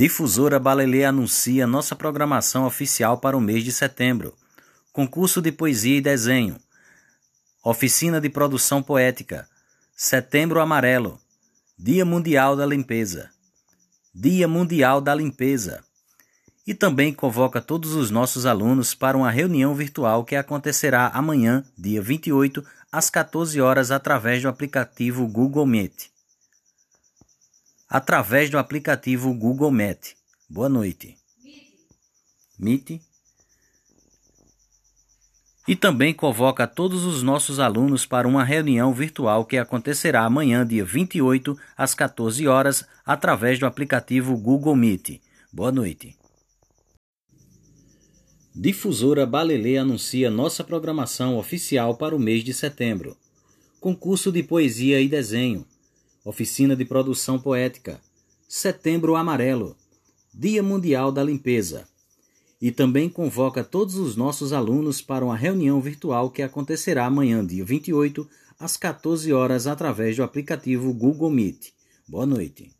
Difusora Balelê anuncia nossa programação oficial para o mês de setembro. Concurso de Poesia e Desenho. Oficina de Produção Poética. Setembro Amarelo. Dia Mundial da Limpeza. Dia Mundial da Limpeza. E também convoca todos os nossos alunos para uma reunião virtual que acontecerá amanhã, dia 28, às 14 horas, através do aplicativo Google Meet através do aplicativo Google Meet. Boa noite. Meet. E também convoca todos os nossos alunos para uma reunião virtual que acontecerá amanhã, dia 28, às 14 horas, através do aplicativo Google Meet. Boa noite. Difusora Balelê anuncia nossa programação oficial para o mês de setembro. Concurso de Poesia e Desenho Oficina de Produção Poética, Setembro Amarelo, Dia Mundial da Limpeza. E também convoca todos os nossos alunos para uma reunião virtual que acontecerá amanhã, dia 28, às 14 horas, através do aplicativo Google Meet. Boa noite.